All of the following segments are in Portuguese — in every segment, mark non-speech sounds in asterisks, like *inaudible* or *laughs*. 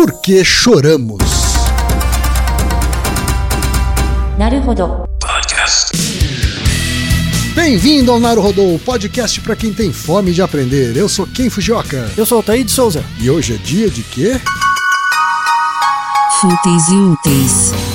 Por que choramos? Naruhodo. Podcast. Bem-vindo ao Naruhodo, podcast para quem tem fome de aprender. Eu sou Ken Fujioka. Eu sou o Taí de Souza. E hoje é dia de quê? Fúteis e úteis.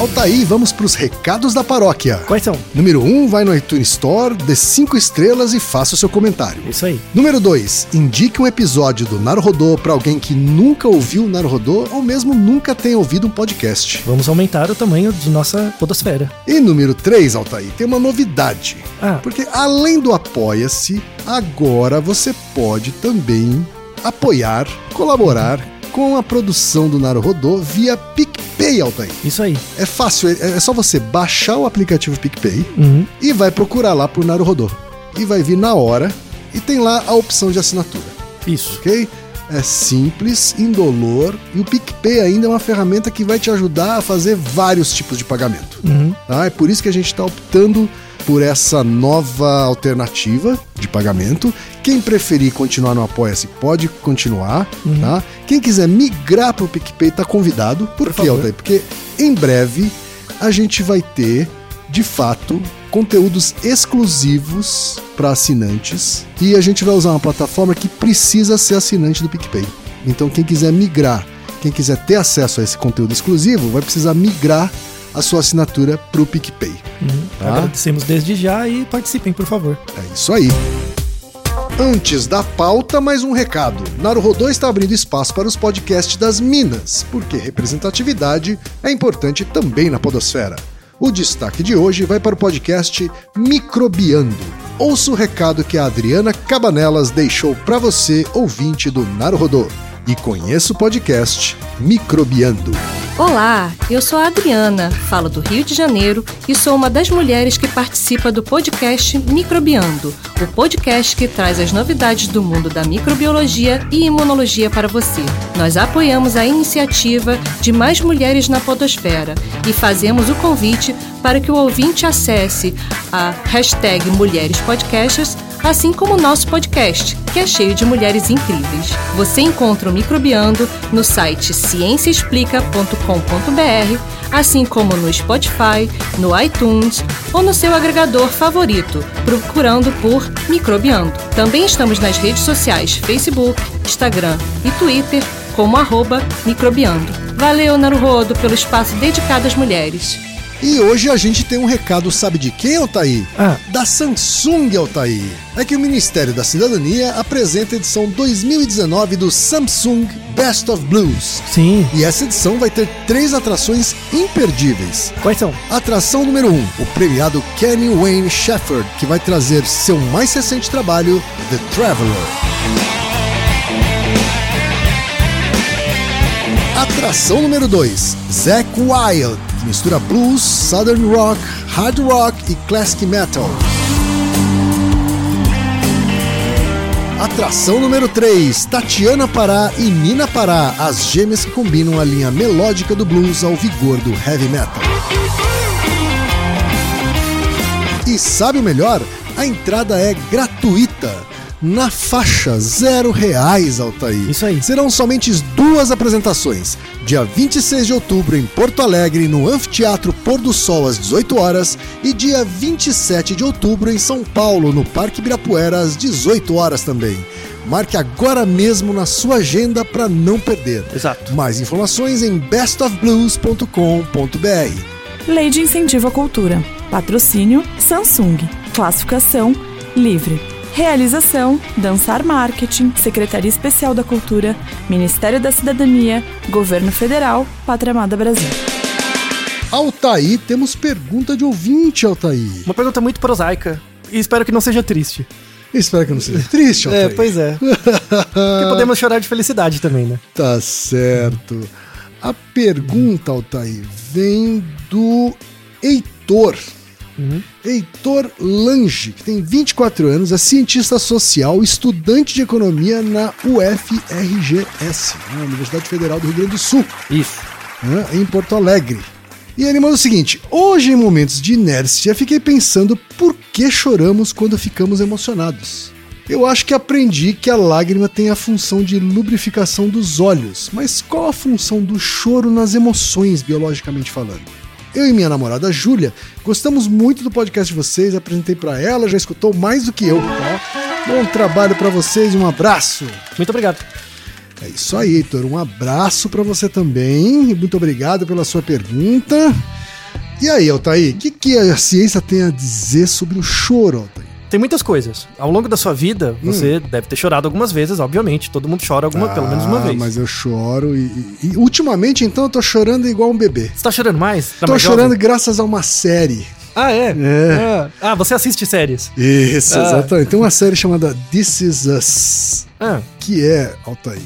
Altaí, vamos para os recados da paróquia. Quais são? Número 1, um, vai no iTunes Store, dê 5 estrelas e faça o seu comentário. Isso aí. Número 2, indique um episódio do Naruhodô para alguém que nunca ouviu o Naruhodô ou mesmo nunca tenha ouvido um podcast. Vamos aumentar o tamanho de nossa podosfera. E número 3, Altaí, tem uma novidade. Ah, Porque além do Apoia-se, agora você pode também apoiar, colaborar com a produção do Naruhodô via PicPay, Altair. isso aí. É fácil, é é só você baixar o aplicativo PicPay Uhum. e vai procurar lá por Naruhodô. E vai vir na hora e tem lá a opção de assinatura, Isso. ok? É simples, indolor e o PicPay ainda é uma ferramenta que vai te ajudar a fazer vários tipos de pagamento. Uhum. Tá? É por isso que a gente está optando por essa nova alternativa de pagamento. Quem preferir continuar no Apoia-se pode continuar, tá? Quem quiser migrar para o PicPay tá convidado. Por, Por quê, favor. Altair? Porque em breve a gente vai ter, de fato, conteúdos exclusivos para assinantes e a gente vai usar uma plataforma que precisa ser assinante do PicPay. Então quem quiser migrar, quem quiser ter acesso a esse conteúdo exclusivo, vai precisar migrar a sua assinatura para o PicPay. Uhum. Tá. Agradecemos desde já e participem, por favor. É isso aí. Antes da pauta, mais um recado. Naruhodô está abrindo espaço para os podcasts das Minas, porque representatividade é importante também na podosfera. O destaque de hoje vai para o podcast Microbiando. Ouça o recado que a Adriana Cabanelas deixou para você, ouvinte do Naruhodô. E conheça o podcast Microbiando. Olá, eu sou a Adriana, falo do Rio de Janeiro e sou uma das mulheres que participa do podcast Microbiando, o podcast que traz as novidades do mundo da microbiologia e imunologia para você. Nós apoiamos a iniciativa de mais mulheres na podosfera e fazemos o convite para que o ouvinte acesse a hashtag Mulheres Podcasters assim como o nosso podcast, que é cheio de mulheres incríveis. Você encontra o Microbiando no site cienciaexplica.com.br, assim como no Spotify, no iTunes ou no seu agregador favorito, procurando por Microbiando. Também estamos nas redes sociais Facebook, Instagram e Twitter como arroba Microbiando. Valeu, Naruhodo, pelo espaço dedicado às mulheres. E hoje a gente tem um recado, sabe de quem, Altair? Ah. Da Samsung, Altair. É que o Ministério da Cidadania apresenta a edição 2019 do Samsung Best of Blues. Sim. E essa edição vai ter três atrações imperdíveis. Quais são? Atração número 1, um, o premiado Kenny Wayne Shepherd, que vai trazer seu mais recente trabalho, The Traveler. Atração número 2, Zack Wild, mistura blues, southern rock, hard rock e classic metal. Atração número 3, Tatiana Pará e Nina Pará, as gêmeas que combinam a linha melódica do blues ao vigor do heavy metal. E sabe o melhor? A entrada é gratuita. Na faixa zero reais, Altair. Isso aí. Serão somente duas apresentações. Dia 26 de outubro em Porto Alegre, no Anfiteatro Pôr do Sol às 18 horas, e dia 27 de outubro em São Paulo, no Parque Ibirapuera às 18 horas também. Marque agora mesmo na sua agenda para não perder. Exato. Mais informações em bestofblues.com.br. Lei de Incentivo à Cultura. Patrocínio Samsung. Classificação Livre. Realização Dançar Marketing, Secretaria Especial da Cultura, Ministério da Cidadania, Governo Federal, Pátria Amada Brasil. Altair, temos pergunta de ouvinte, Altair. Uma pergunta muito prosaica. E espero que não seja triste. Espero que não seja triste, Altair. É, pois é. Porque podemos chorar de felicidade também, né? *laughs* Tá certo. A pergunta, Altair, vem do Heitor. Heitor Lange, que tem 24 anos, é cientista social, estudante de economia na UFRGS, na Universidade Federal do Rio Grande do Sul, Isso. né, em Porto Alegre. E ele manda o seguinte: hoje, em momentos de inércia, fiquei pensando por que choramos quando ficamos emocionados. Eu acho que aprendi que a lágrima tem a função de lubrificação dos olhos, mas qual a função do choro nas emoções, biologicamente falando? Eu e minha namorada Júlia gostamos muito do podcast de vocês, apresentei pra ela, já escutou mais do que eu. Tá? Bom trabalho pra vocês, um abraço. Muito obrigado. É isso aí, Heitor. Um abraço pra você também. e Muito obrigado pela sua pergunta. E aí, Altair, o que, que a ciência tem a dizer sobre o choro, Altair? Tem muitas coisas. Ao longo da sua vida, você deve ter chorado algumas vezes, obviamente. Todo mundo chora alguma, pelo menos uma Ah, vez. Mas eu choro e, e- e ultimamente, então, eu tô chorando igual um bebê. Você tá chorando mais? Tá tô mais chorando jovem? graças a uma série. Ah, é? É. Ah, ah, você assiste séries. Isso, Ah. exatamente. Tem uma série chamada This Is Us, Ah, que é, Altair,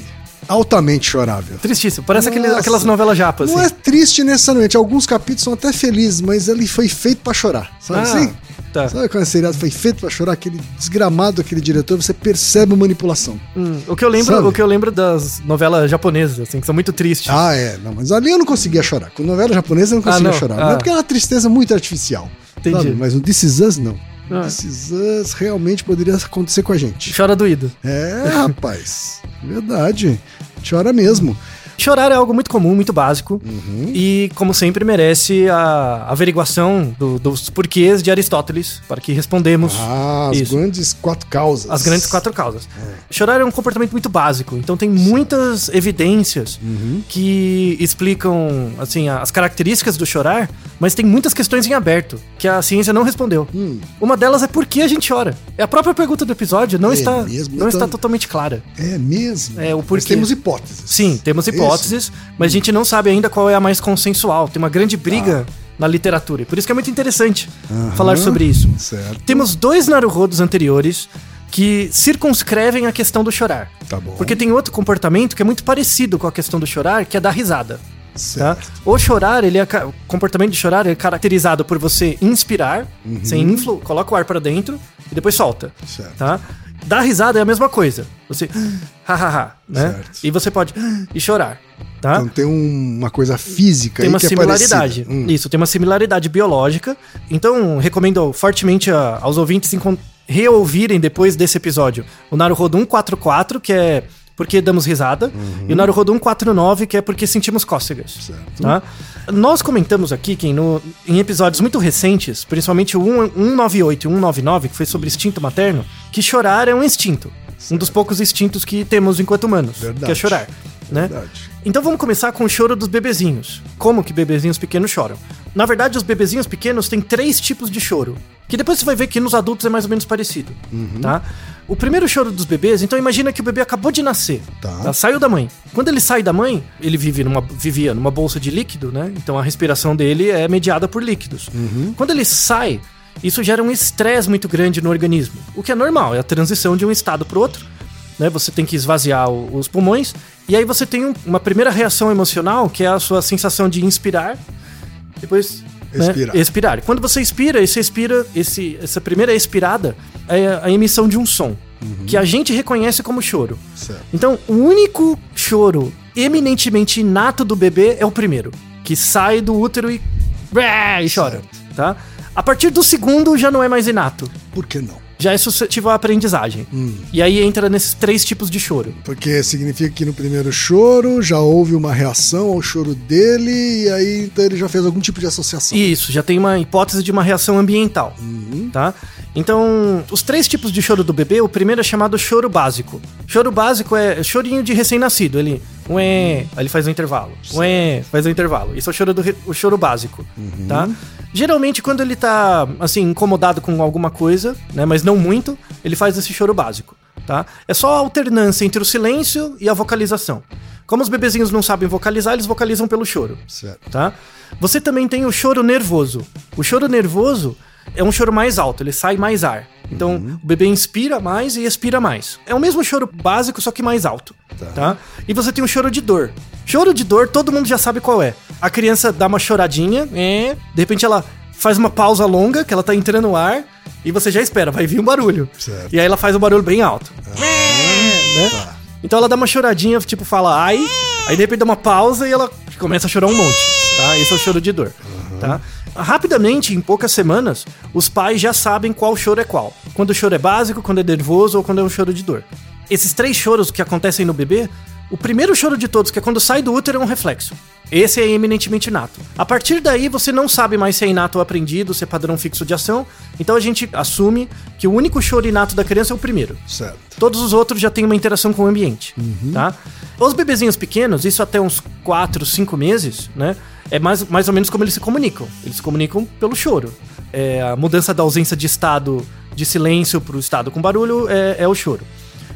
altamente chorável. tristíssimo. Parece aquele- aquelas novelas japas. Não assim. é triste necessariamente, alguns capítulos são até felizes, mas ele foi feito pra chorar, sabe Ah, assim? Tá. Sabe quando a seriado foi feito pra chorar, aquele desgramado daquele diretor, você percebe a manipulação. Hum, o, que eu lembro, Sabe? o que eu lembro das novelas japonesas, assim, que são muito tristes. Ah, é, não, mas ali eu não conseguia chorar. Com novela japonesa eu não Ah, conseguia não? chorar. Ah. Não é porque é uma tristeza muito artificial. Entendi. sabe? Mas o This Is Us, não. Ah. This Is Us realmente poderia acontecer com a gente. Chora doído. É, rapaz. Verdade. Chora mesmo. Chorar é algo muito comum, muito básico. Uhum. E, como sempre, merece a averiguação do- dos porquês de Aristóteles, para que respondemos Ah, as isso. grandes quatro causas. As grandes quatro causas. Chorar é um comportamento muito básico, então tem muitas evidências Uhum. que explicam assim as características do chorar, mas tem muitas questões em aberto que a ciência não respondeu. Hum. Uma delas é por que a gente chora. É a própria pergunta do episódio, não É está mesmo? não Então- está totalmente clara. É mesmo? É, o Mas porquê. temos hipóteses. Sim, temos É isso? Hipóteses, mas a gente não sabe ainda qual é a mais consensual. Tem uma grande briga na literatura, e por isso que é muito interessante Aham. falar sobre isso. Certo. Temos dois Naruhodos anteriores que circunscrevem a questão do chorar. Tá bom. Porque tem outro comportamento que é muito parecido com a questão do chorar, que é dar risada. Tá? O chorar, ele é, o comportamento de chorar é caracterizado por você inspirar, Uhum. você infla, coloca o ar pra dentro e depois solta. Certo. Tá? Dar risada é a mesma coisa. Você *laughs* hahaha, né? Certo. E você pode e chorar, tá? Então tem um- uma coisa física tem uma que é similaridade. parecida. Hum. Isso, tem uma similaridade biológica. Então, recomendo fortemente a- aos ouvintes reouvirem depois desse episódio o Naruhodo 144, que é porque damos risada, e o Naruhodo 149, que é porque sentimos cócegas. Uhum. Certo. Tá? Nós comentamos aqui, Kim, no, em episódios muito recentes, principalmente o 1- 198 e 199, que foi sobre instinto materno, que chorar é um instinto. Um dos poucos instintos que temos enquanto humanos, Verdade. que é chorar. Né? Então vamos começar com o choro dos bebezinhos. Como que bebezinhos pequenos choram? Na verdade, os bebezinhos pequenos têm três tipos de choro. Que depois você vai ver que nos adultos é mais ou menos parecido. Tá? O primeiro choro dos bebês, então imagina que o bebê acabou de nascer. Tá. Saiu da mãe. Quando ele sai da mãe, ele vive numa, vivia numa bolsa de líquido, né? Então a respiração dele é mediada por líquidos. Quando ele sai, isso gera um estresse muito grande no organismo. O que é normal, é a transição de um estado para outro né? Você tem que esvaziar o- os pulmões. E aí você tem um- uma primeira reação emocional, que é a sua sensação de inspirar. Depois. né, Expirar. expirar. Quando você expira, esse expira, esse, essa primeira expirada é a emissão de um som. Que a gente reconhece como choro. Certo. Então, o único choro eminentemente inato do bebê é o primeiro. Que sai do útero e. e chora. Tá? A partir do segundo já não é mais inato. Por que não? Já é suscetível à aprendizagem. Hum. E aí entra nesses três tipos de choro. Porque significa que no primeiro choro já houve uma reação ao choro dele e aí então ele já fez algum tipo de associação. Isso, já tem uma hipótese de uma reação ambiental, Uhum. tá? Então, os três tipos de choro do bebê, o primeiro é chamado choro básico. Choro básico é chorinho de recém-nascido, ele, ué, ele faz um intervalo, ué, faz um intervalo. Isso é o choro, do o choro básico, Uhum. tá? Geralmente, quando ele tá, assim, incomodado com alguma coisa, né, mas não muito, ele faz esse choro básico, tá? É só a alternância entre o silêncio e a vocalização. Como os bebezinhos não sabem vocalizar, eles vocalizam pelo choro Certo. tá? Você também tem o choro nervoso. O choro nervoso é um choro mais alto, ele sai mais ar. Então, o bebê inspira mais e expira mais. É o mesmo choro básico, só que mais alto, tá? E você tem o choro de dor. Choro de dor, todo mundo já sabe qual é. A criança dá uma choradinha, é, de repente ela faz uma pausa longa, que ela tá entrando no ar, e você já espera, vai vir um barulho. Certo. E aí ela faz um barulho bem alto. né? Então ela dá uma choradinha, tipo, fala ai, aí de repente dá uma pausa e ela começa a chorar um monte. tá? Esse é o choro de dor, tá? Rapidamente, em poucas semanas, os pais já sabem qual choro é qual. Quando o choro é básico, quando é nervoso ou quando é um choro de dor. Esses três choros que acontecem no bebê, o primeiro choro de todos, que é quando sai do útero, é um reflexo. Esse é eminentemente inato. A partir daí, você não sabe mais se é inato ou aprendido, se é padrão fixo de ação. Então a gente assume que o único choro inato da criança é o primeiro. Certo. Todos os outros já têm uma interação com o ambiente, tá? Os bebezinhos pequenos, isso até uns 4, 5 meses, né? É mais, mais ou menos como eles se comunicam. Eles se comunicam pelo choro. É, a mudança da ausência de estado de silêncio para o estado com barulho é, é o choro.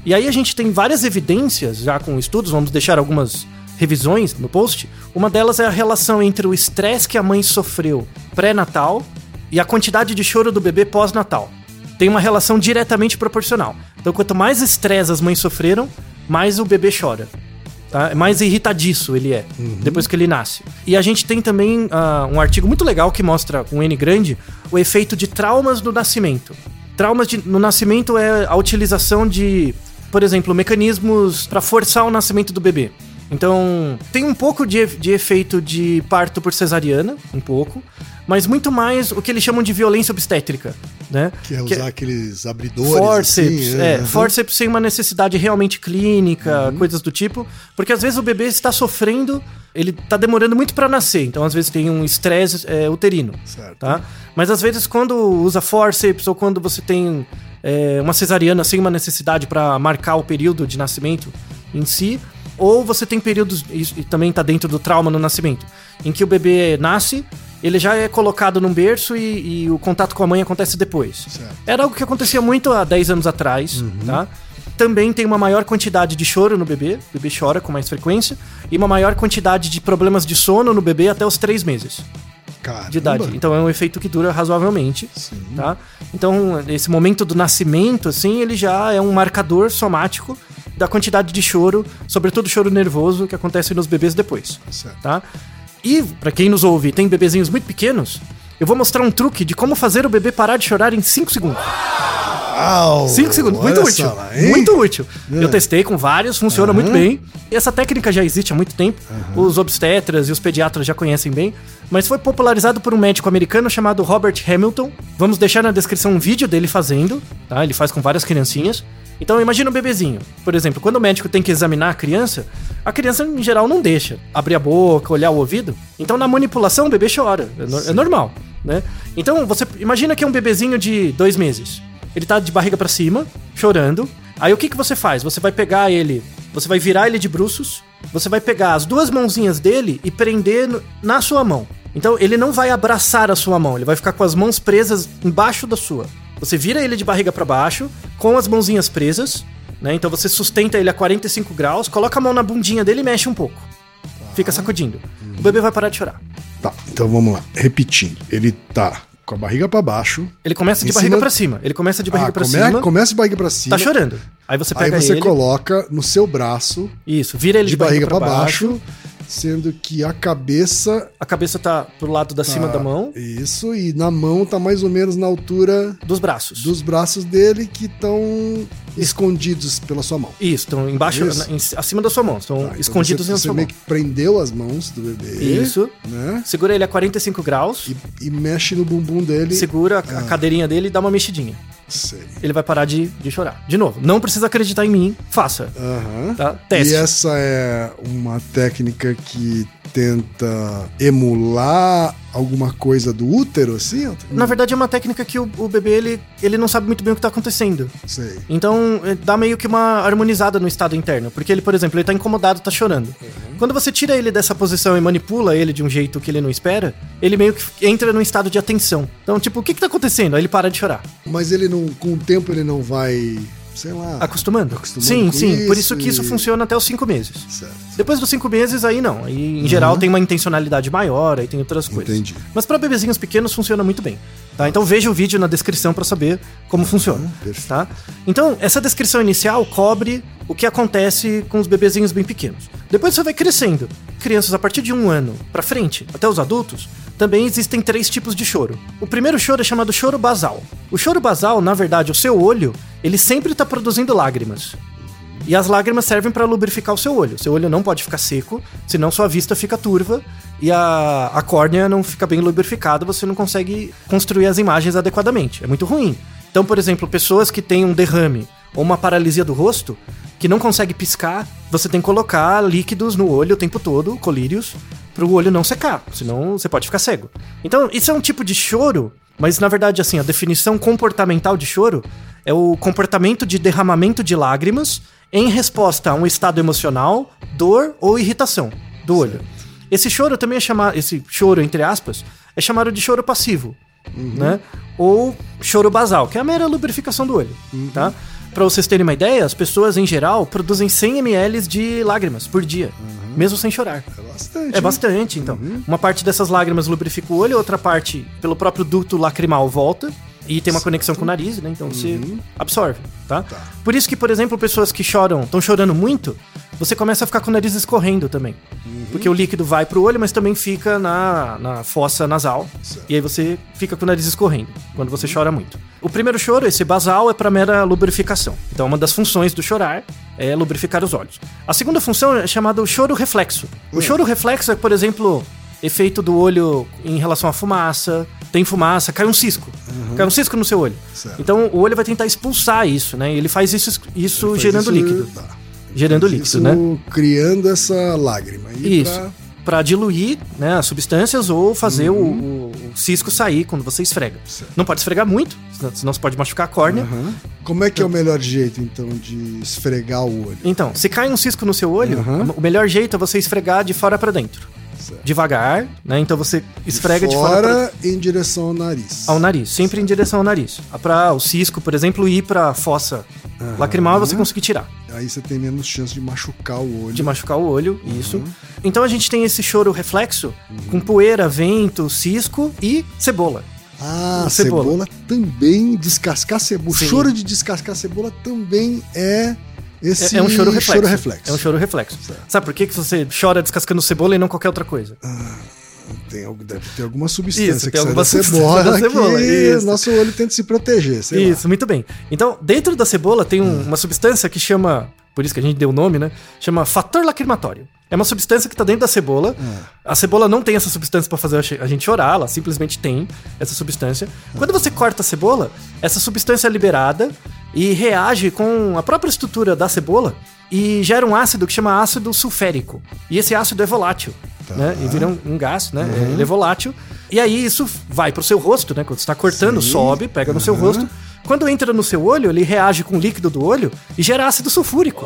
E aí a gente tem várias evidências, já com estudos, vamos deixar algumas revisões no post. Uma delas é a relação entre o estresse que a mãe sofreu pré-natal e a quantidade de choro do bebê pós-natal. Tem uma relação diretamente proporcional. Então, quanto mais estresse as mães sofreram, mais o bebê chora. Tá? Mais irritadiço ele é, depois que ele nasce. E a gente tem também ah, um artigo muito legal que mostra, com N grande, o efeito de traumas no nascimento. Traumas de- no nascimento é a utilização de, por exemplo, mecanismos para forçar o nascimento do bebê. Então, tem um pouco de, de efeito de parto por cesariana, um pouco, mas muito mais o que eles chamam de violência obstétrica, né? Que é usar aqueles abridores. Forceps, assim, é, aham. forceps sem uma necessidade realmente clínica, Uhum. coisas do tipo, porque às vezes o bebê está sofrendo, ele está demorando muito para nascer, então às vezes tem um estresse é, uterino, Certo. tá? Mas às vezes quando usa forceps ou quando você tem é, uma cesariana sem uma necessidade para marcar o período de nascimento em si, ou você tem períodos, e também está dentro do trauma no nascimento, em que o bebê nasce, ele já é colocado num berço e, e o contato com a mãe acontece depois. Certo. Era algo que acontecia muito há 10 anos atrás, tá? Também tem uma maior quantidade de choro no bebê, o bebê chora com mais frequência, e uma maior quantidade de problemas de sono no bebê até os 3 meses Caramba. de idade. Então é um efeito que dura razoavelmente, tá? Então, esse momento do nascimento, assim, ele já é um marcador somático da quantidade de choro, sobretudo choro nervoso, que acontece nos bebês depois, Certo. tá? E, pra quem nos ouve e tem bebezinhos muito pequenos, eu vou mostrar um truque de como fazer o bebê parar de chorar em 5 segundos. Uau, 5 segundos, muito útil. lá, muito útil. É. Eu testei com vários, funciona muito bem. E essa técnica já existe há muito tempo. Os obstetras e os pediatras já conhecem bem. Mas foi popularizado por um médico americano chamado Robert Hamilton. Vamos deixar na descrição um vídeo dele fazendo, tá? Ele faz com várias criancinhas. Então imagina um bebezinho. Por exemplo, quando o médico tem que examinar a criança, a criança em geral não deixa abrir a boca, olhar o ouvido. Então na manipulação o bebê chora. É, no- é normal, né? Então você imagina que é um bebezinho de dois meses. Ele tá de barriga pra cima, chorando. Aí o que, que você faz? Você vai pegar ele, você vai virar ele de bruços, você vai pegar as duas mãozinhas dele e prender no- na sua mão. Então ele não vai abraçar a sua mão, ele vai ficar com as mãos presas embaixo da sua. Você vira ele de barriga pra baixo, com as mãozinhas presas, né? Então você sustenta ele a 45 graus, coloca a mão na bundinha dele e mexe um pouco. Fica sacudindo. O bebê vai parar de chorar. Tá, então vamos lá. Repetindo. Ele tá com a barriga pra baixo. Ele começa de barriga cima- pra cima. Ele começa de barriga ah, pra come- cima. Começa de barriga pra cima. Tá chorando. Aí você Aí pega você ele. coloca no seu braço, Isso, vira ele de barriga pra baixo, sendo que a cabeça. A cabeça tá pro lado da cima tá- da mão, Isso, e na mão tá mais ou menos na altura dos braços. dos braços dele que estão escondidos pela sua mão. Isso, estão embaixo, Isso. em- acima da sua mão. Estão Tá, então escondidos você, na você sua meio mão. que prendeu as mãos do bebê. Isso. Né? Segura ele a 45 graus, E, e mexe no bumbum dele. segura a, Ah. a cadeirinha dele e dá uma mexidinha. Sei. Ele vai parar de, de chorar. De novo, não precisa acreditar em mim, faça. Aham. Tá? Teste. E essa é uma técnica que tenta emular alguma coisa do útero, assim? Na verdade, é uma técnica que o, o bebê ele, ele não sabe muito bem o que tá acontecendo. Sei. Então, eh, dá meio que uma harmonizada no estado interno. Porque ele, por exemplo, ele tá incomodado, tá chorando. Quando você tira ele dessa posição e manipula ele de um jeito que ele não espera, ele meio que entra num estado de atenção. Então, tipo, o que que tá acontecendo? Aí ele para de chorar. Mas ele não, com o tempo ele não vai, sei lá. Acostumando? Acostumando sim, sim. Por isso isso que isso e- funciona até os cinco meses. Certo. Depois dos cinco meses, aí não. Aí, em geral, tem uma intencionalidade maior, aí tem outras coisas. Entendi. Mas para bebezinhos pequenos funciona muito bem. Tá? Então veja o vídeo na descrição para saber como funciona. perfeito. Tá? Então, essa descrição inicial cobre o que acontece com os bebezinhos bem pequenos. Depois você vai crescendo. Crianças a partir de um ano para frente, até os adultos, também existem três tipos de choro. O primeiro choro é chamado choro basal. O choro basal, na verdade, o seu olho, ele sempre está produzindo lágrimas. E as lágrimas servem para lubrificar o seu olho. Seu olho não pode ficar seco, senão sua vista fica turva e a, a córnea não fica bem lubrificada, você não consegue construir as imagens adequadamente. É muito ruim. Então, por exemplo, pessoas que têm um derrame ou uma paralisia do rosto, que não consegue piscar, você tem que colocar líquidos no olho o tempo todo, colírios, para o olho não secar, senão você pode ficar cego. Então, isso é um tipo de choro, mas na verdade, assim, a definição comportamental de choro é o comportamento de derramamento de lágrimas em resposta a um estado emocional, dor ou irritação do olho. Esse choro também é chamado, esse choro entre aspas, é chamado de choro passivo, né? Ou choro basal, que é a mera lubrificação do olho, tá? Para vocês terem uma ideia, as pessoas em geral produzem 100 ml de lágrimas por dia, mesmo sem chorar. É bastante. É bastante, então. Uma parte dessas lágrimas lubrifica o olho, outra parte, pelo próprio duto lacrimal, volta. E tem uma conexão com o nariz, né? Então você absorve, tá? Por isso que, por exemplo, pessoas que choram, estão chorando muito, você começa a ficar com o nariz escorrendo também. Porque o líquido vai pro olho, mas também fica na, na fossa nasal. E aí você fica com o nariz escorrendo quando você chora muito. O primeiro choro, esse basal, é para mera lubrificação. Então, uma das funções do chorar é lubrificar os olhos. A segunda função é chamada choro reflexo. O choro reflexo é, por exemplo, efeito do olho em relação à fumaça. Tem fumaça, cai um cisco. Cai um cisco no seu olho. Certo. Então o olho vai tentar expulsar isso, né? E ele faz isso, isso Faz gerando isso- líquido. tá. Gerando líquido, Isso né? criando essa lágrima. E Isso. pra- Pra diluir né, as substâncias ou fazer o, o- o cisco sair quando você esfrega. Certo. Não pode esfregar muito, senão- você pode machucar a córnea. Aham. Como é que é o melhor jeito, então, de esfregar o olho? Então, se cai um cisco no seu olho, Aham. o melhor jeito é você esfregar de fora pra dentro. Certo. Devagar, né? Então você esfrega de fora, pra Fora em direção ao nariz. ao nariz, sempre em direção ao nariz. Pra o cisco, por exemplo, ir pra fossa lacrimal e você conseguir tirar. Aí você tem menos chance de machucar o olho. de machucar o olho, isso. Então a gente tem esse choro reflexo com poeira, vento, cisco e cebola. Ah, Cebola. cebola. também descascar cebola. Sim. choro de descascar cebola também é esse É, é um choro reflexo. choro reflexo. É um choro reflexo. Sabe por que, que você chora descascando cebola e não qualquer outra coisa? Tem, algo- deve ter alguma substância Isso, que tem sai da cebola, da *laughs* cebola, que isso. nosso olho tenta se proteger, sei lá. Isso, muito bem. Então, dentro da cebola tem um- uma substância que chama, por isso que a gente deu o nome, né? Chama fator lacrimatório. É uma substância que está dentro da cebola. A cebola não tem essa substância para fazer a gente chorar, ela simplesmente tem essa substância. Quando você corta a cebola, essa substância é liberada e reage com a própria estrutura da cebola e gera um ácido que chama ácido sulférico. E esse ácido é volátil, né? E vira um, um gás, né? Ele é volátil. E aí isso vai pro seu rosto, né? Quando você está cortando, Sim. sobe, pega no seu rosto. Quando entra no seu olho, ele reage com o líquido do olho e gera ácido sulfúrico.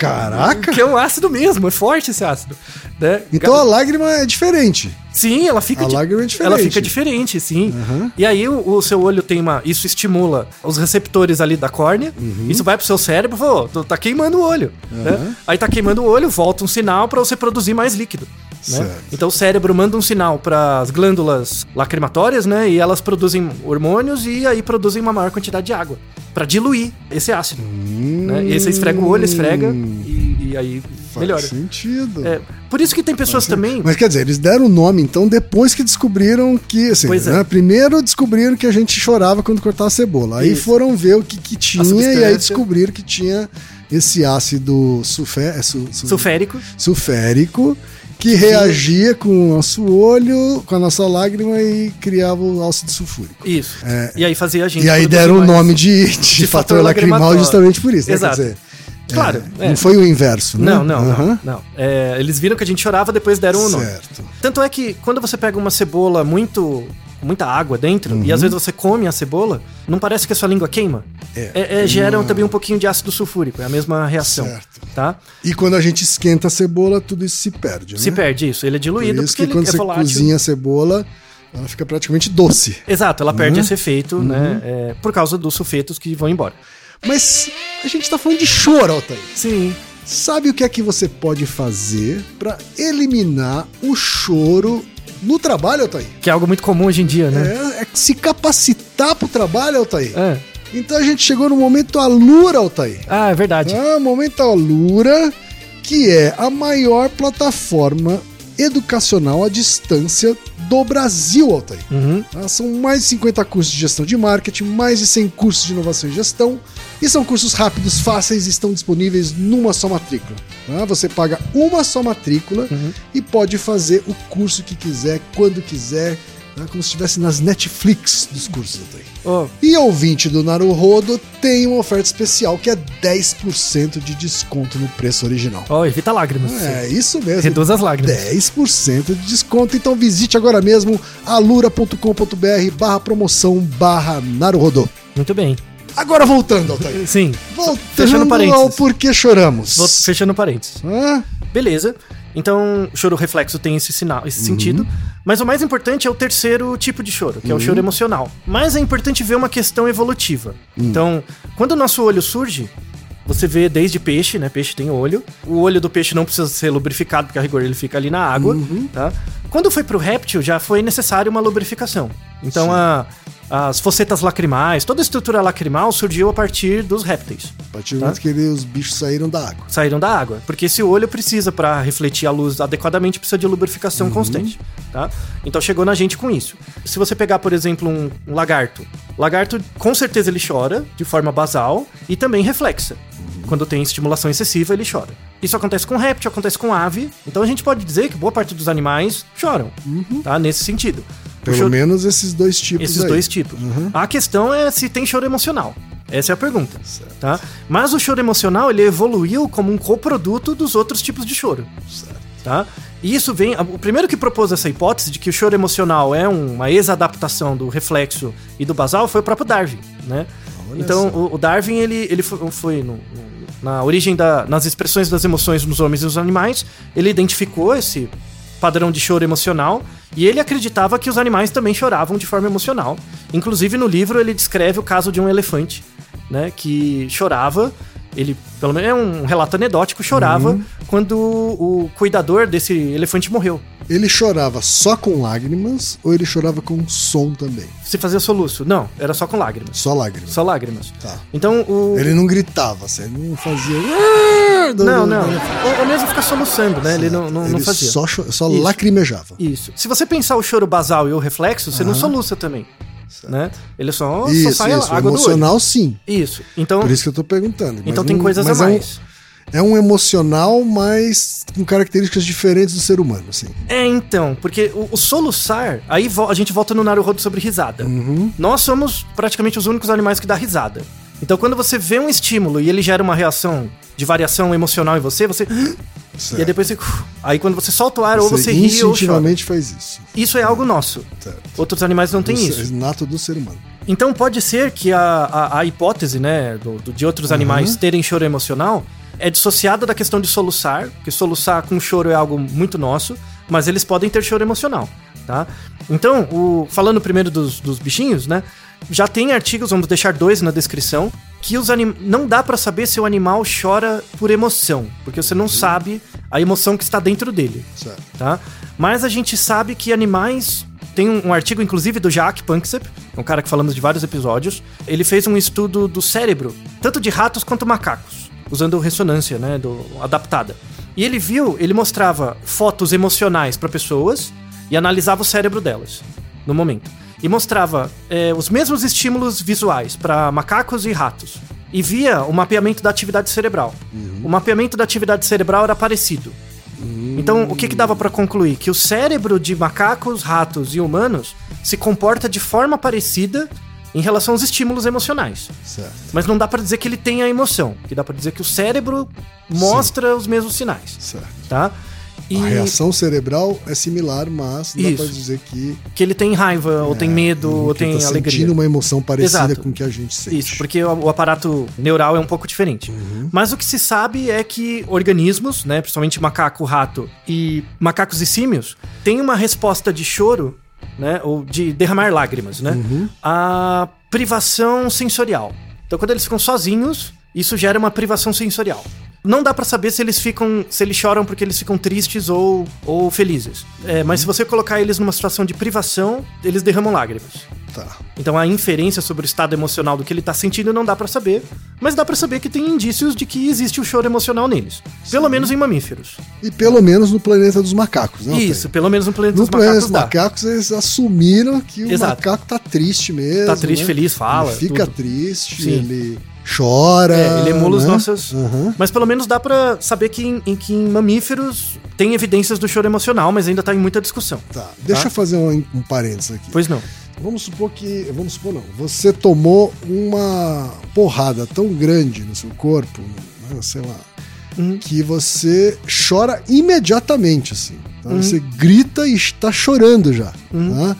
Caraca! Que é um ácido mesmo, é forte esse ácido. Né? Então a lágrima é diferente. Sim, ela fica A di- lágrima é diferente. Ela fica diferente, sim. E aí o, o seu olho tem uma. Isso estimula os receptores ali da córnea. Uhum. Isso vai pro seu cérebro, pô, tu tá queimando o olho. né? Aí tá queimando o olho, volta um sinal pra você produzir mais líquido. Né? Então o cérebro manda um sinal para as glândulas lacrimatórias, né? E elas produzem hormônios e aí produzem uma maior quantidade de água Pra diluir esse ácido. Né? E aí você esfrega o olho, esfrega e, e aí Hum. Faz melhora. sentido. É, por isso que tem pessoas também. Mas quer dizer, eles deram o nome, então, depois que descobriram que. Assim, Pois é. né, Primeiro descobriram que a gente chorava quando cortava a cebola. Aí Isso. foram ver o que, que tinha e aí descobriram que tinha esse ácido sulfé, é su- su- Sulférico. sulférico que reagia com o nosso olho, com a nossa lágrima e criava o ácido sulfúrico. Isso. E aí fazia a gente. É. E aí deram o nome de, de, *laughs* fator lacrimal justamente por isso. né? Exato. Quer dizer, Claro. é, é. Não foi o inverso, né? Não, não, Aham. não. não. É, eles viram que a gente chorava, depois deram o nome. Certo. Tanto é que quando você pega uma cebola muito. Muita água dentro, Uhum. e às vezes você come a cebola, não parece que a sua língua queima? É. É, é, gera também um pouquinho de ácido sulfúrico, é a mesma reação. Certo. Tá? E quando a gente esquenta a cebola, tudo isso se perde, né? Se perde isso, ele é Por diluído isso porque que quando é você volátil. cozinha a cebola, ela fica praticamente doce. Exato, ela Uhum. perde esse efeito, né? é, por causa dos sulfetos que vão embora. Mas a gente tá falando de choro, Altair. Sim. Sabe o que é que você pode fazer para eliminar o choro no trabalho, Altair? Que é algo muito comum hoje em dia, né? É, é se capacitar pro trabalho, Altair. É. Então a gente chegou no momento Alura, Altair. Ah, é verdade. Ah, momento Alura, que é a maior plataforma educacional à distância do Brasil, Altair. Uhum. Ah, São mais de 50 cursos de gestão de marketing, mais de 100 cursos de inovação e gestão, E são cursos rápidos, fáceis e estão disponíveis numa só matrícula. tá? Você paga uma só matrícula e pode fazer o curso que quiser, quando quiser, tá? como se estivesse nas Netflix dos cursos. Até. Ó, E ouvinte do Naruhodo tem uma oferta especial que é 10% de desconto no preço original. ó, evita lágrimas. É isso mesmo. Reduz as lágrimas. 10% de desconto. Então visite agora mesmo alura.com.br barra promoção barra Naruhodo. Muito bem. Agora voltando, Altair. Sim. Voltando Fechando parênteses. ao porquê choramos. Vou fechando parênteses. Hã? Beleza. Então, choro reflexo tem esse sinal, esse sentido. Mas o mais importante é o terceiro tipo de choro, que é o choro emocional. Mas é importante ver uma questão evolutiva. Então, quando o nosso olho surge, você vê desde peixe, né? Peixe tem olho. O olho do peixe não precisa ser lubrificado, porque a rigor ele fica ali na água, tá? Quando foi pro réptil, já foi necessário uma lubrificação. Então, a- as focetas lacrimais, toda a estrutura lacrimal surgiu a partir dos répteis A partir do momento que ele- os bichos saíram da água. saíram da água. Porque esse olho precisa, para refletir a luz adequadamente, precisa de lubrificação constante. Tá? Então chegou na gente com isso. Se você pegar, por exemplo, um, um lagarto. Lagarto, com certeza ele chora de forma basal e também reflexa. Quando tem estimulação excessiva, ele chora. Isso acontece com réptil, acontece com ave. Então a gente pode dizer que boa parte dos animais choram. Tá? Nesse sentido. Pelo choro- menos esses dois tipos esses aí. dois tipos. A questão é se tem choro emocional. Essa é a pergunta, tá? Mas o choro emocional ele evoluiu como um coproduto dos outros tipos de choro, tá? E isso vem, o primeiro que propôs essa hipótese de que o choro emocional é uma ex-adaptação do reflexo e do basal foi o próprio Darwin, né? então o, o Darwin ele, ele foi, foi no- no- na origem da, nas expressões das emoções nos homens e nos animais, ele identificou esse padrão de choro emocional e ele acreditava que os animais também choravam de forma emocional. Inclusive no livro ele descreve o caso de um elefante, né, que chorava. Ele, pelo menos é um relato anedótico, chorava quando o cuidador desse elefante morreu. Ele chorava só com lágrimas ou ele chorava com som também? Se fazia soluço? Não, era só com lágrimas. Só lágrimas. Só lágrimas. Tá. Então o Ele não gritava, assim, ele não fazia. Não, não. Ou, ou mesmo ficar soluçando, né? Ele não, não, não Ele fazia. só, só Isso. lacrimejava. Isso. Se você pensar o choro basal e o reflexo, você não soluça também. Né? Ele só, só Isso, a isso. Água emocional, sim. Isso. Então, Por isso que eu tô perguntando. então Mas tem não- coisas a mas é um- mais. É um, emocional, mas com características diferentes do ser humano, assim. É, então, porque o, o soluçar, aí a gente volta no Naruhodo sobre risada. Uhum. Nós somos praticamente os únicos animais que dá risada. Então, quando você vê um estímulo e ele gera uma reação de variação emocional em você, você. *gasps* E aí depois você. *sighs* Aí quando você solta o ar, ou você ri ou chora. faz isso. Isso é algo nosso. Certo. Outros animais não têm Do isso. ser- Nato do ser humano. Então pode ser que a, a, a hipótese, né, do, do- de outros animais terem choro emocional é dissociada da questão de soluçar, que soluçar com choro é algo muito nosso, mas eles podem ter choro emocional, tá? Então, o, falando primeiro dos, dos bichinhos, né, já tem artigos, vamos deixar dois na descrição, que os anim... não dá pra saber se o animal chora por emoção, porque você não sabe a emoção que está dentro dele Certo. tá? Mas a gente sabe que animais. Tem um, um artigo, inclusive, do Jacques Panksepp, um cara que falamos de vários episódios. Ele fez um estudo do cérebro, tanto de ratos quanto macacos, usando ressonância, né, do, adaptada. E ele viu, ele mostrava fotos emocionais para pessoas e analisava o cérebro delas no momento. E mostrava é, os mesmos estímulos visuais para macacos e ratos. E via o mapeamento da atividade cerebral. O mapeamento da atividade cerebral era parecido. Então, o que, que dava pra concluir? Que o cérebro de macacos, ratos e humanos se comporta de forma parecida em relação aos estímulos emocionais. Certo. Mas não dá pra dizer que ele tem a emoção. Que dá pra dizer que o cérebro mostra os mesmos sinais, Certo. tá? E A reação cerebral é similar, mas dá Isso. pra dizer que, que ele tem raiva, ou tem medo, ou tem tá alegria. sentindo uma emoção parecida Exato. com o que a gente sente. Isso, porque o, o aparato neural é um pouco diferente. Mas o que se sabe é que organismos, né, principalmente macaco, rato e macacos e símios, têm uma resposta de choro, né, ou de derramar lágrimas, né, a privação sensorial. Então, quando eles ficam sozinhos, isso gera uma privação sensorial. Não dá pra saber se eles ficam, se eles choram porque eles ficam tristes ou, ou felizes. É, mas se você colocar eles numa situação de privação, eles derramam lágrimas. Tá. Então a inferência sobre o estado emocional do que ele tá sentindo não dá pra saber, mas dá pra saber que tem indícios de que existe o choro emocional neles. Pelo menos em mamíferos. E pelo menos no planeta dos macacos, né? Isso, Altair? pelo menos no planeta No dos planeta macacos dos dá. macacos, eles assumiram que o Exato. macaco tá triste mesmo. Tá triste, né? feliz, fala, Ele fica tudo. triste, Sim. ele chora. É, ele emula os né? nossos. Uhum. Mas pelo menos dá pra saber que em, em que em mamíferos tem evidências do choro emocional, mas ainda tá em muita discussão. Tá, deixa Tá. eu fazer um, um parênteses aqui. Pois não. Vamos supor que. Vamos supor não. Você tomou uma porrada tão grande no seu corpo, né, sei lá, Uhum. que você chora imediatamente, assim. Tá? Uhum. Você grita e está chorando já. Tá?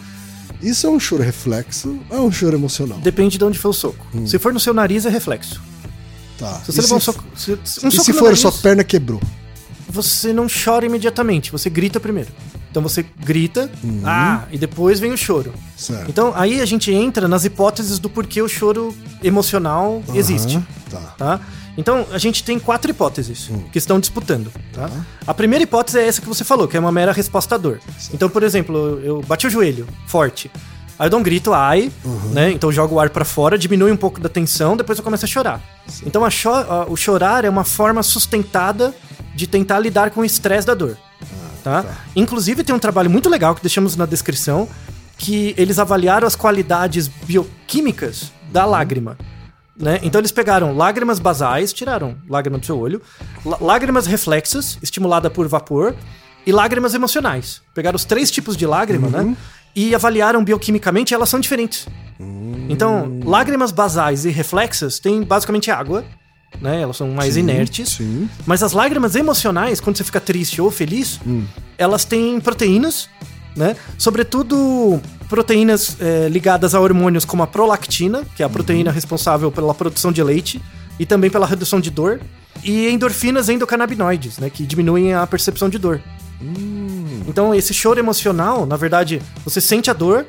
Isso é um choro reflexo ou é um choro emocional? Depende de onde foi o soco. Se for no seu nariz, é reflexo. Tá. Se você e levar um soco. Se, um e soco se for nariz, sua perna quebrou? você não chora imediatamente, você grita primeiro. Então você grita, ah, e depois vem o choro. Certo. Então aí a gente entra nas hipóteses do porquê o choro emocional existe. Aham, Tá. tá? Então, a gente tem quatro hipóteses que estão disputando, tá? A primeira hipótese é essa que você falou, que é uma mera resposta à dor. Então, por exemplo, eu bati o joelho forte. Aí eu dou um grito, ai, né? Então eu jogo o ar pra fora, diminui um pouco da tensão, depois eu começo a chorar. Então a cho- a- o chorar é uma forma sustentada de tentar lidar com o estresse da dor. tá? Inclusive tem um trabalho muito legal que deixamos na descrição, que eles avaliaram as qualidades bioquímicas da lágrima. Né? Então eles pegaram lágrimas basais, tiraram lágrima do seu olho, lá- lágrimas reflexas, estimulada por vapor, e lágrimas emocionais. Pegaram os três tipos de lágrima, né? E avaliaram bioquimicamente, e elas são diferentes. Então, lágrimas basais e reflexas têm basicamente água, né? Elas são mais inertes. Sim. Mas as lágrimas emocionais, quando você fica triste ou feliz, elas têm proteínas, né? Sobretudo proteínas eh, ligadas a hormônios como a prolactina, que é a proteína responsável pela produção de leite e também pela redução de dor, e endorfinas endocannabinoides, né? Que diminuem a percepção de dor. Então, esse choro emocional, na verdade, você sente a dor,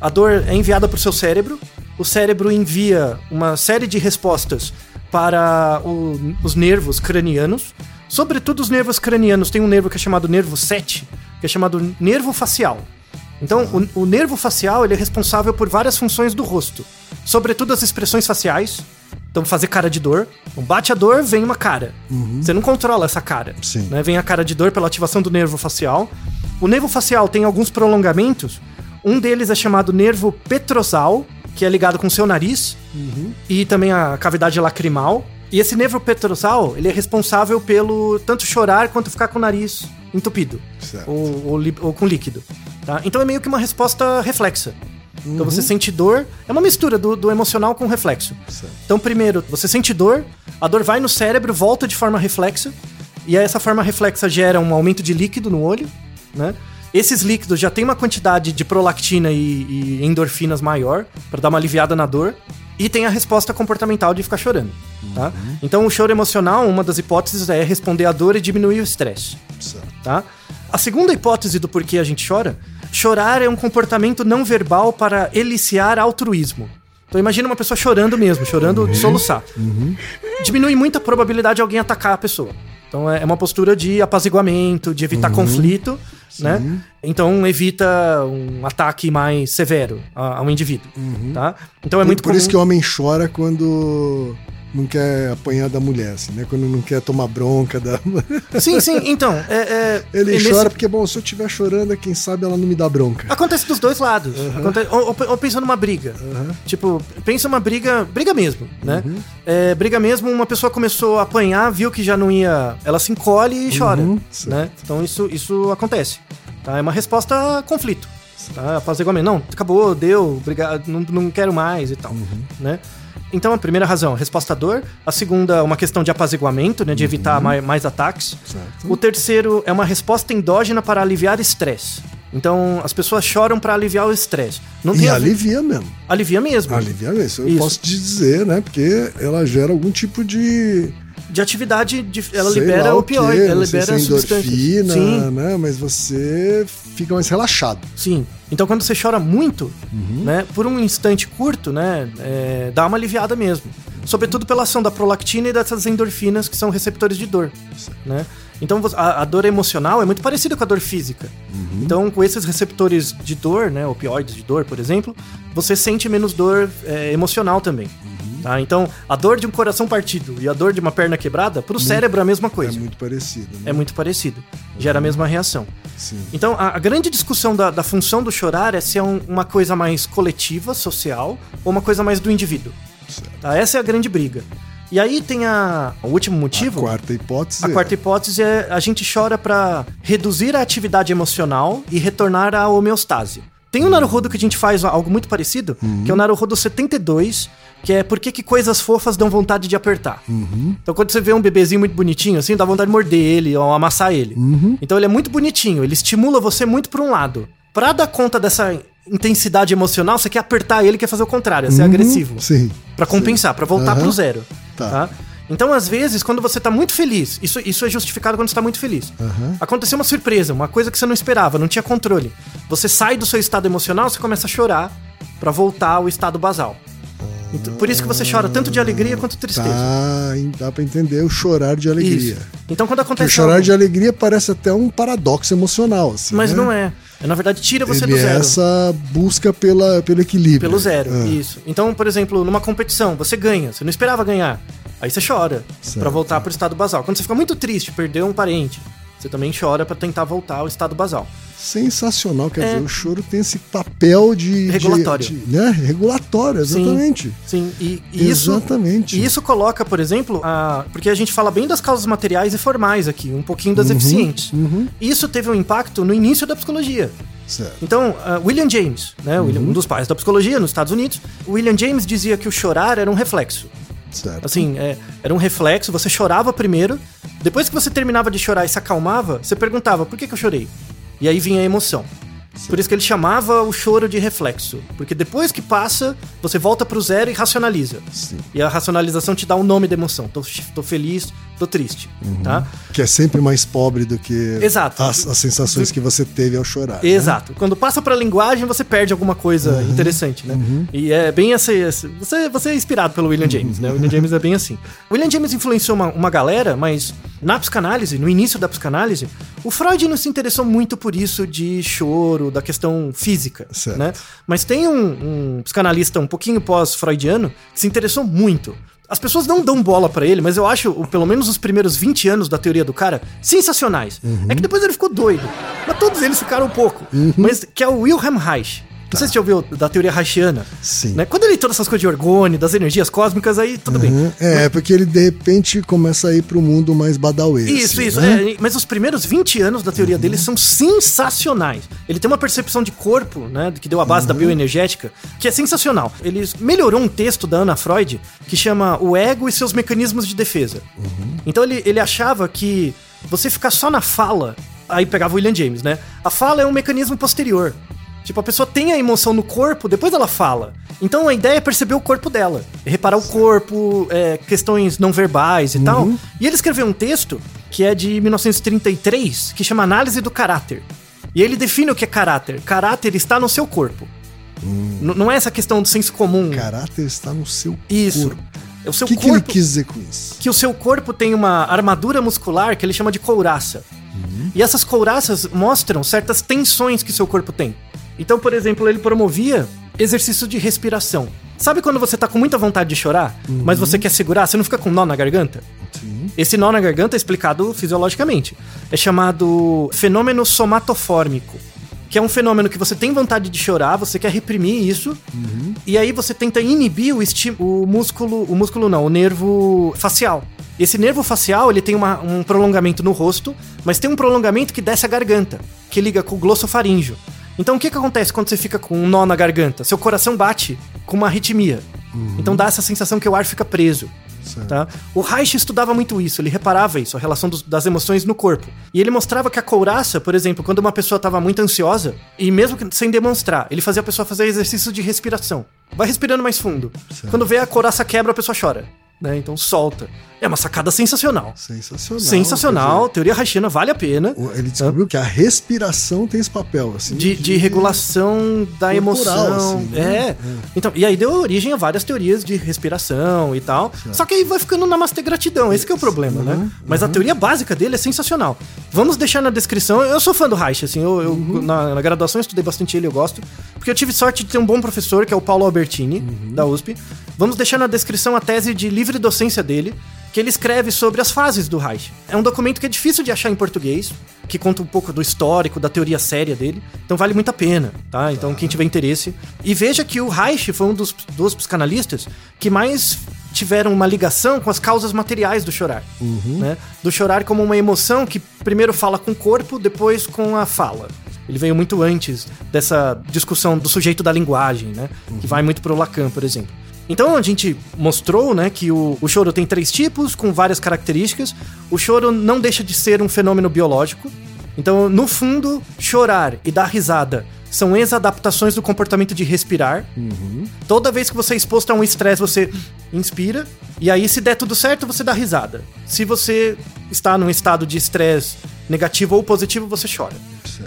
a dor é enviada para o seu cérebro, o cérebro envia uma série de respostas para o- os nervos cranianos. Sobretudo os nervos cranianos, tem um nervo que é chamado nervo 7, que é chamado nervo facial. Então, o, o nervo facial ele é responsável por várias funções do rosto, sobretudo as expressões faciais. Então, fazer cara de dor. Então, bate a dor, vem uma cara. Você não controla essa cara. Sim. né? Vem a cara de dor pela ativação do nervo facial. O nervo facial tem alguns prolongamentos. Um deles é chamado nervo petrosal, que é ligado com o seu nariz, e também a cavidade lacrimal. E esse nervo petrosal, ele é responsável pelo tanto chorar quanto ficar com o nariz entupido. Certo. Ou, ou ou com líquido. Tá? Então é meio que uma resposta reflexa. Então você sente dor, é uma mistura do, do emocional com o reflexo. Certo. Então, primeiro, você sente dor, a dor vai no cérebro, volta de forma reflexa, e aí essa forma reflexa gera um aumento de líquido no olho, né? Esses líquidos já tem uma quantidade de prolactina e, e endorfinas maior, para dar uma aliviada na dor, e tem a resposta comportamental de ficar chorando, tá? Então, o choro emocional, uma das hipóteses é responder à dor e diminuir o estresse tá? A segunda hipótese do porquê a gente chora, chorar é um comportamento não verbal para eliciar altruísmo. Então imagina uma pessoa chorando mesmo, chorando de soluçar. Diminui muito a probabilidade de alguém atacar a pessoa. Então é é uma postura de apaziguamento, de evitar conflito, né? Então evita um ataque mais severo a, a um indivíduo, tá? Então é Por- muito por isso que o homem chora quando não quer apanhar da mulher, assim, né? Quando não quer tomar bronca da. *laughs* Sim, sim, então. É, é- Ele é nesse- chora porque, bom, se eu estiver chorando, quem sabe ela não me dá bronca. Acontece dos dois lados. Aconte- ou, ou, ou pensa numa briga. Tipo, pensa uma briga. Briga mesmo, né? É, briga mesmo, uma pessoa começou a apanhar, viu que já não ia. Ela se encolhe e chora. Uhum, Né? certo. Então isso, isso acontece. Tá? É uma resposta a conflito. Tá? Apaziguamento. Não, acabou, deu, obrigado, não, não quero mais e tal. Né? Então, a primeira razão, resposta à dor. A segunda, uma questão de apaziguamento, né? De evitar mai- mais, ataques. Certo. O terceiro é uma resposta endógena para aliviar estresse. Então, as pessoas choram para aliviar o estresse. Não E alivia mesmo. alivia mesmo. Alivia mesmo. Eu Isso. posso te dizer, né? Porque ela gera algum tipo de. De atividade, de- ela sei libera o opioide, quê, ela sei libera se é endorfina, Sim, né? Mas você fica mais relaxado. sim. Então, quando você chora muito, Uhum. né, por um instante curto, né, é, dá uma aliviada mesmo. Sobretudo pela ação da prolactina e dessas endorfinas que são receptores de dor, né? Então, a, a dor emocional é muito parecida com a dor física. Uhum. Então, com esses receptores de dor, né, opioides de dor, por exemplo, você sente menos dor é, emocional também. Uhum. Tá? Então, a dor de um coração partido e a dor de uma perna quebrada, pro cérebro é a mesma É coisa. muito parecido. Né? É muito parecido. Gera a mesma reação. Sim. Então, a, a grande discussão da, da função do chorar é se é um- uma coisa mais coletiva, social, ou uma coisa mais do indivíduo. Tá? Essa é a grande briga. E aí tem a, o último A motivo. quarta hipótese. A quarta hipótese é a gente chora pra reduzir a atividade emocional e retornar à homeostase. Tem um Naruhodo que a gente faz algo muito parecido, que é o Naruhodo 72, que é por que que coisas fofas dão vontade de apertar. Então quando você vê um bebezinho muito bonitinho, assim, dá vontade de morder ele ou amassar ele. Então ele é muito bonitinho, ele estimula você muito por um lado. Pra dar conta dessa intensidade emocional, você quer apertar ele, quer fazer o contrário, é ser agressivo. Sim. Pra compensar, pra voltar pro zero. Tá. Tá. Então, às vezes, quando você tá muito feliz, isso, isso é justificado quando você tá muito feliz. Aham. Aconteceu uma surpresa, uma coisa que você não esperava, não tinha controle. Você sai do seu estado emocional, você começa a chorar pra voltar ao estado basal. Então, por isso que você chora tanto de alegria quanto de tristeza. Tá, hein, dá pra entender o chorar de alegria. Isso. Então, quando Porque o acontece chorar algo- de alegria parece até um paradoxo emocional, assim. Mas né? não é. É, Na verdade, tira você Ele do é zero. essa busca pela, pelo equilíbrio. Pelo zero, Ah, isso. Então, por exemplo, numa competição, você ganha, você não esperava ganhar. Aí você chora pra voltar pro estado basal. Quando você fica muito triste, perdeu um parente, você também chora pra tentar voltar ao estado basal. Sensacional, quer É. dizer, o choro tem esse papel de. de- Regulatório. de- né? Regulatório, exatamente. Sim, e, e isso. Exatamente. E isso coloca, por exemplo, a, porque a gente fala bem das causas materiais e formais aqui, um pouquinho das eficientes. uhum. Isso teve um impacto no início da psicologia. Certo. Então, ah, William James, né, William- um dos pais da psicologia nos Estados Unidos, William James dizia que o chorar era um reflexo. Certo. Assim, é, era um reflexo, você chorava primeiro, depois que você terminava de chorar e se acalmava, você perguntava, por que, que eu chorei? E aí vinha a emoção. Por isso que ele chamava o choro de reflexo. Porque depois que passa, você volta pro zero e racionaliza. Sim. E a racionalização te dá o nome da emoção. Tô, tô feliz, tô triste, tá? Que é sempre mais pobre do que Exato. as, as sensações que você teve ao chorar. né? Exato. Quando passa pra linguagem, você perde alguma coisa interessante, né? E é bem esse- Você, você é inspirado pelo William James, né? O William James é bem assim. O William James influenciou uma, uma galera, mas na psicanálise, no início da psicanálise, o Freud não se interessou muito por isso de choro, da questão física, Certo. né? Mas tem um, um psicanalista um pouquinho pós-freudiano que se interessou muito. As pessoas não dão bola pra ele, mas eu acho, pelo menos os primeiros 20 anos da teoria do cara, sensacionais. É que depois ele ficou doido. Mas todos eles ficaram um pouco. Mas que é o Wilhelm Reich. Não sei se você já ouviu da teoria Reichiana. Sim. Né? Quando ele todas essas coisas de orgônio, das energias cósmicas, aí tudo bem. Uhum. É, porque ele de repente começa a ir pro mundo mais badauê. Isso, assim, isso. né? é, mas os primeiros 20 anos da teoria dele são sensacionais. Ele tem uma percepção de corpo, né? Que deu a base da bioenergética, que é sensacional. Ele melhorou um texto da Ana Freud que chama O Ego e seus Mecanismos de Defesa. Então ele, ele achava que você ficar só na fala. Aí pegava o William James, né? A fala é um mecanismo posterior. Tipo, a pessoa tem a emoção no corpo, depois ela fala. Então a ideia é perceber o corpo dela. é Reparar o corpo, é, questões não verbais e tal. E ele escreveu um texto que é de 1933, que chama Análise do Caráter. E ele define o que é caráter. Caráter está no seu corpo. N- Não é essa questão do senso comum. Caráter está no seu Isso. corpo. É o seu O que, que ele corpo. quis dizer com isso? que o seu corpo tem uma armadura muscular que ele chama de couraça. E essas couraças mostram certas tensões que seu corpo tem. Então, por exemplo, ele promovia exercício de respiração. Sabe quando você tá com muita vontade de chorar, mas você quer segurar, você não fica com nó na garganta? Sim. Esse nó na garganta é explicado fisiologicamente. É chamado fenômeno somatofórmico. Que é um fenômeno que você tem vontade de chorar, você quer reprimir isso, e aí você tenta inibir o, o músculo. O músculo não, o nervo facial. Esse nervo facial ele tem uma- um prolongamento no rosto, mas tem um prolongamento que desce a garganta, que liga com o glossofaríngeo. Então o que, que acontece quando você fica com um nó na garganta? Seu coração bate com uma arritmia. Então dá essa sensação que o ar fica preso. Certo. Tá? O Reich estudava muito isso, ele reparava isso, a relação dos- das emoções no corpo. E ele mostrava que a couraça, por exemplo, quando uma pessoa estava muito ansiosa, e mesmo que sem demonstrar, ele fazia a pessoa fazer exercício de respiração. Vai respirando mais fundo. Quando vê a couraça quebra, a pessoa chora. Né? Então solta. É uma sacada sensacional. Sensacional. Sensacional, teoria Reichiana vale a pena. ele descobriu que a respiração tem esse papel, assim. De, de regulação da Corporal, emoção. assim, né? é. Então, e aí deu origem a várias teorias de respiração e tal. Só que aí vai ficando namastê gratidão. Esse que é o problema, Uhum, né? Mas a teoria básica dele é sensacional. Vamos deixar na descrição. Eu sou fã do Reich, assim. Eu, eu- Uhum. na, na graduação eu estudei bastante ele, eu gosto. Porque eu tive sorte de ter um bom professor, que é o Paulo Albertini, Uhum. da USP. Vamos deixar na descrição a tese de livre docência dele. que ele escreve sobre as fases do Reich. É um documento que é difícil de achar em português, que conta um pouco do histórico, da teoria séria dele. Então vale muito a pena, tá? Então quem tiver interesse. E veja que o Reich foi um dos, dos psicanalistas que mais tiveram uma ligação com as causas materiais do chorar. Né? Do chorar como uma emoção que primeiro fala com o corpo, depois com a fala. Ele veio muito antes dessa discussão do sujeito da linguagem, né? Que vai muito pro Lacan, por exemplo. Então a gente mostrou, né, que o, o choro tem três tipos com várias características. O choro não deixa de ser um fenômeno biológico. Então, no fundo, chorar e dar risada são exadaptações do comportamento de respirar. Toda vez que você é exposto a um estresse, você inspira. E aí, se der tudo certo, você dá risada. Se você está num estado de estresse negativo ou positivo, você chora.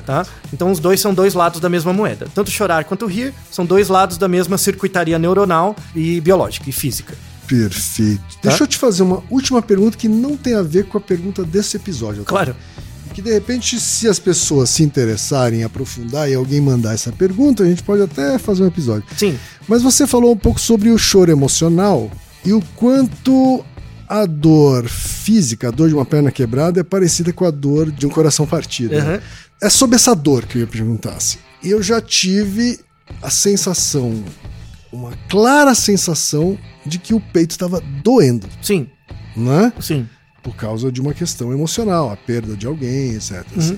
Tá? Então, os dois são dois lados da mesma moeda. Tanto chorar quanto rir são dois lados da mesma circuitaria neuronal e biológica e física. Perfeito. Tá. Deixa eu te fazer uma última pergunta que não tem a ver com a pergunta desse episódio. tá? Claro. Que de repente, se as pessoas se interessarem em aprofundar e alguém mandar essa pergunta, a gente pode até fazer um episódio. Sim. Mas você falou um pouco sobre o choro emocional e o quanto a dor física, a dor de uma perna quebrada, é parecida com a dor de um coração partido. né? Uhum. É sobre essa dor que eu ia perguntar. assim. Eu já tive a sensação, uma clara sensação de que o peito estava doendo, Sim. né? Sim. Por causa de uma questão emocional, a perda de alguém, etc. assim.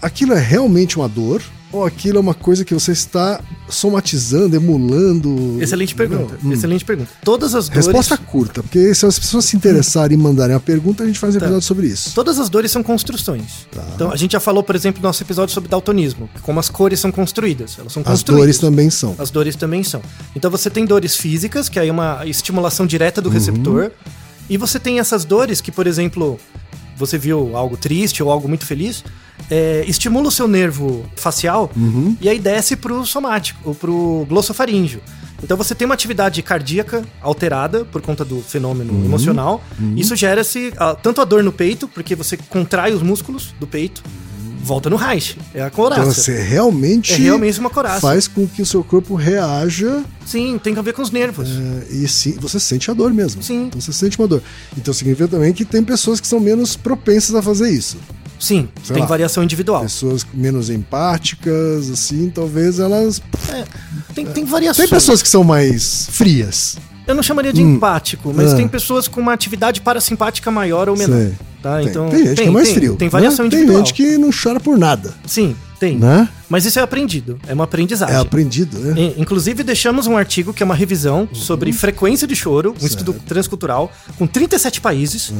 Aquilo é realmente uma dor? Ou aquilo é uma coisa que você está somatizando, emulando? Excelente pergunta. Não, hum. Excelente pergunta. Todas as dores. Resposta curta, porque se as pessoas se interessarem e mandarem a pergunta, a gente faz um Tá. episódio sobre isso. Todas as dores são construções. Tá. Então, a gente já falou, por exemplo, no nosso episódio sobre daltonismo, como as cores são construídas. Elas são As construídas. dores também são. As dores também são. Então você tem dores físicas, que aí é uma estimulação direta Uhum. do receptor. E você tem essas dores que, por exemplo, você viu algo triste ou algo muito feliz, é, estimula o seu nervo facial Uhum. e aí desce pro somático, ou pro glossofaríngeo. Então você tem uma atividade cardíaca alterada por conta do fenômeno Uhum. emocional. Isso gera-se tanto a dor no peito, porque você contrai os músculos do peito, volta no Reich. É a coraça. Então você realmente, É realmente uma coraça. faz com que o seu corpo reaja Sim, tem a ver com os nervos. é, e sim, você sente a dor mesmo. Sim. Então você sente uma dor. Então significa também que tem pessoas que são menos propensas a fazer isso. Sim, Sei tem lá. variação individual. Pessoas menos empáticas, assim, talvez elas. Tem, tem variações. Tem pessoas que são mais frias. Eu não chamaria de empático, mas Ah. tem pessoas com uma atividade parasimpática maior ou menor. Sei. Tá? Tem, Então, tem gente que é mais frio. Tem variação né? individual. Tem gente que não chora por nada. Sim, tem. Né? Mas isso é aprendido, é uma aprendizagem. É aprendido, né? Inclusive, deixamos um artigo que é uma revisão sobre frequência de choro, um estudo transcultural, com 37 países.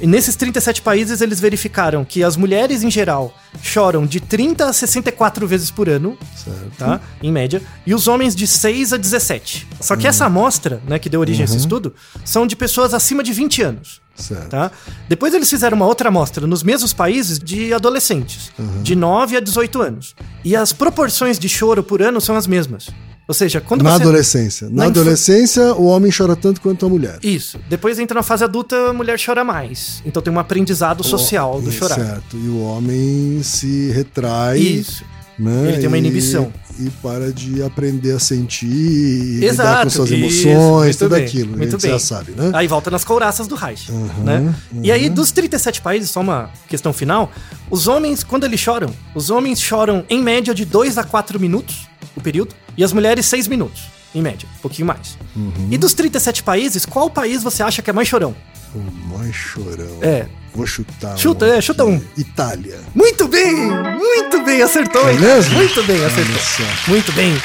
E nesses 37 países, eles verificaram que as mulheres, em geral, choram de 30 a 64 vezes por ano, Certo. tá? Em média. E os homens de 6 a 17. Só que essa amostra, né, que deu origem a esse estudo, são de pessoas acima de 20 anos. Certo. Tá? Depois eles fizeram uma outra amostra nos mesmos países de adolescentes, de 9 a 18 anos. E as proporções de choro por ano são as mesmas. Ou seja, quando Na você. adolescência. Na, Na adolescência, o homem chora tanto quanto a mulher. Isso. Depois entra na fase adulta, a mulher chora mais. Então tem um aprendizado social do chorar. Certo. E o homem se retrai. Isso. Né? Ele tem uma inibição. E, para de aprender a sentir e lidar Exato. com suas emoções, tudo bem, aquilo. Muito bem. já sabe, né? Aí volta nas couraças do Reich. Uhum, né? E aí, dos 37 países, só uma questão final: os homens, quando eles choram, os homens choram em média de 2 a 4 minutos o período, e as mulheres 6 minutos, em média, um pouquinho mais. Uhum. E dos 37 países, qual país você acha que é mais chorão? O mais chorão. É. Vou chutar. Chuta, um é, chuta um. Itália. Muito bem! Muito bem, acertou, É hein? mesmo? Muito bem, acertou. Só. Muito bem.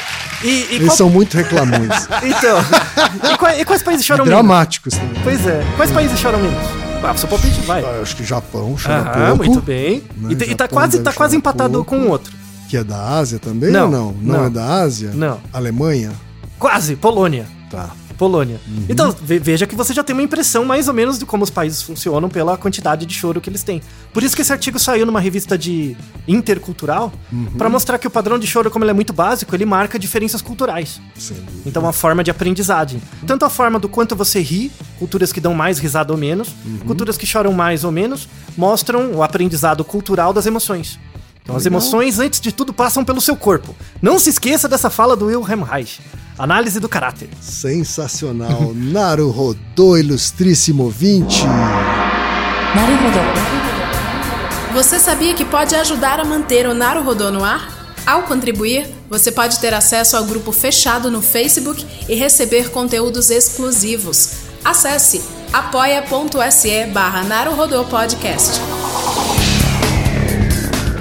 E, e Eles qual- são muito reclamões. *laughs* Então. e, quais, e quais países choram menos? Dramáticos também. Pois é. Quais países choram menos? Ah, seu palpite vai. Ah, Acho que Japão chora Aham, pouco. muito bem. né? E, tá Japão quase, deve tá quase empatado pouco. com o outro. Que é da Ásia também Não, ou não? Não, não. é da Ásia? Não. Alemanha? Quase, Polônia. Tá. Polônia. Uhum. Então, ve- veja que você já tem uma impressão mais ou menos de como os países funcionam pela quantidade de choro que eles têm. Por isso que esse artigo saiu numa revista de intercultural, Uhum. pra mostrar que o padrão de choro, como ele é muito básico, ele marca diferenças culturais. Dúvida. Então, uma forma de aprendizagem. Tanto a forma do quanto você ri, culturas que dão mais risada ou menos, Uhum. culturas que choram mais ou menos, mostram o aprendizado cultural das emoções. Então as emoções, antes de tudo, passam pelo seu corpo. Não se esqueça dessa fala do Wilhelm Reich. Análise do caráter. Sensacional. *laughs* Naru Rodô, ilustríssimo ouvinte. Naru Rodô. Você sabia que pode ajudar a manter o Naru Rodô no ar? Ao contribuir, você pode ter acesso ao grupo fechado no Facebook e receber conteúdos exclusivos. Acesse apoia.se barra Podcast.